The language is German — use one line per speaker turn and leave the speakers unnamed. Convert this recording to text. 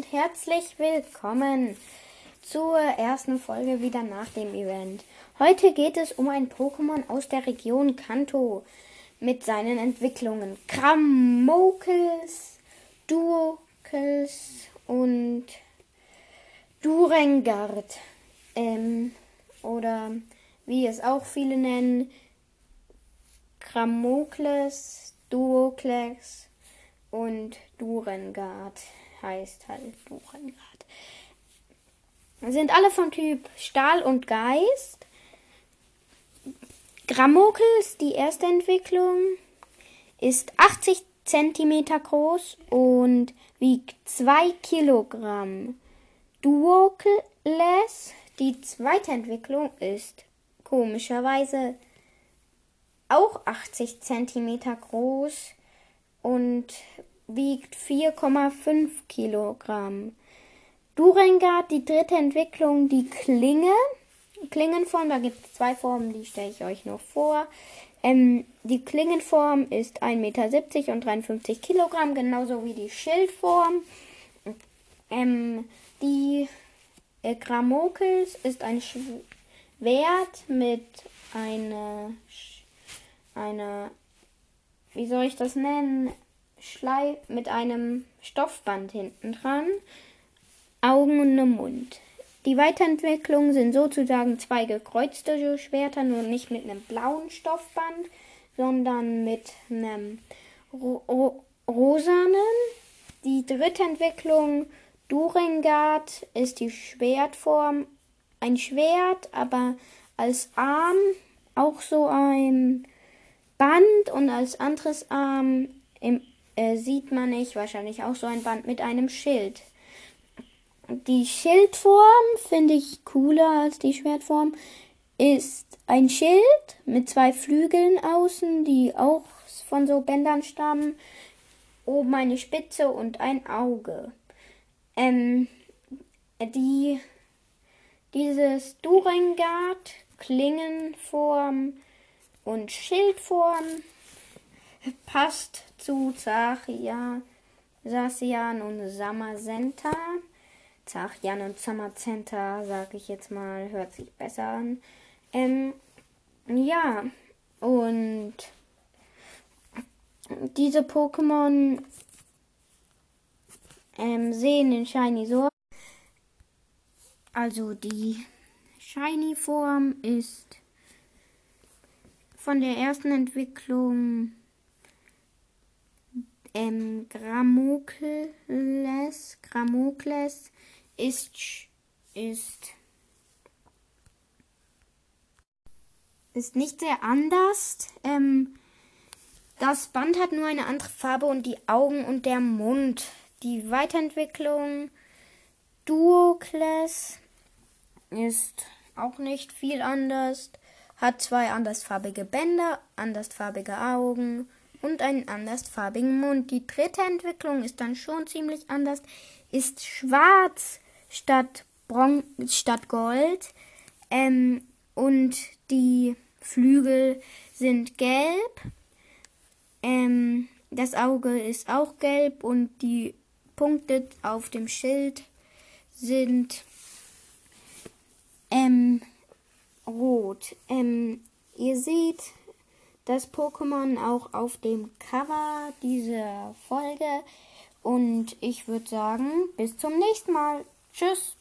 und herzlich willkommen zur ersten Folge wieder nach dem Event. Heute geht es um ein Pokémon aus der Region Kanto mit seinen Entwicklungen Kramokels, Duokels und Durengard. Ähm, oder wie es auch viele nennen, Kramokles, Duokles und Durengard heißt halt Durengard. Sind alle vom Typ Stahl und Geist. Grammokels, die erste Entwicklung, ist 80 cm groß und wiegt 2 Kilogramm. Duokles, die zweite Entwicklung, ist komischerweise auch 80 cm groß und wiegt 4,5 Kilogramm. Durengard, die dritte Entwicklung, die Klinge. Klingenform, da gibt es zwei Formen, die stelle ich euch noch vor. Ähm, die Klingenform ist 1,70 Meter und 53 Kilogramm, genauso wie die Schildform. Ähm, die äh, Grammokels ist ein Schwert mit einer, einer, wie soll ich das nennen? Schleif mit einem Stoffband hinten dran, Augen und einem Mund. Die Weiterentwicklungen sind sozusagen zwei gekreuzte Schwerter, nur nicht mit einem blauen Stoffband, sondern mit einem ro ro rosanen. Die dritte Entwicklung, Durengard, ist die Schwertform. Ein Schwert, aber als Arm auch so ein Band und als anderes Arm im äh, sieht man nicht, wahrscheinlich auch so ein Band mit einem Schild. Die Schildform finde ich cooler als die Schwertform. Ist ein Schild mit zwei Flügeln außen, die auch von so Bändern stammen. Oben eine Spitze und ein Auge. Ähm, die, dieses Durengard, Klingenform und Schildform passt zu Zachia, Sasian und Samazenta. Zachian und Samazenta, sage ich jetzt mal, hört sich besser an. Ähm, ja, und diese Pokémon ähm, sehen in Shiny so. Also die Shiny-Form ist von der ersten Entwicklung ähm, Grammokles, Grammokles ist, ist, ist nicht sehr anders. Ähm, das Band hat nur eine andere Farbe und die Augen und der Mund. Die Weiterentwicklung Duokles ist auch nicht viel anders. Hat zwei andersfarbige Bänder, andersfarbige Augen und einen andersfarbigen Mund. Die dritte Entwicklung ist dann schon ziemlich anders, ist schwarz statt, Bron statt Gold ähm, und die Flügel sind gelb. Ähm, das Auge ist auch gelb und die Punkte auf dem Schild sind ähm, rot. Ähm, ihr seht, das Pokémon auch auf dem Cover dieser Folge. Und ich würde sagen, bis zum nächsten Mal. Tschüss.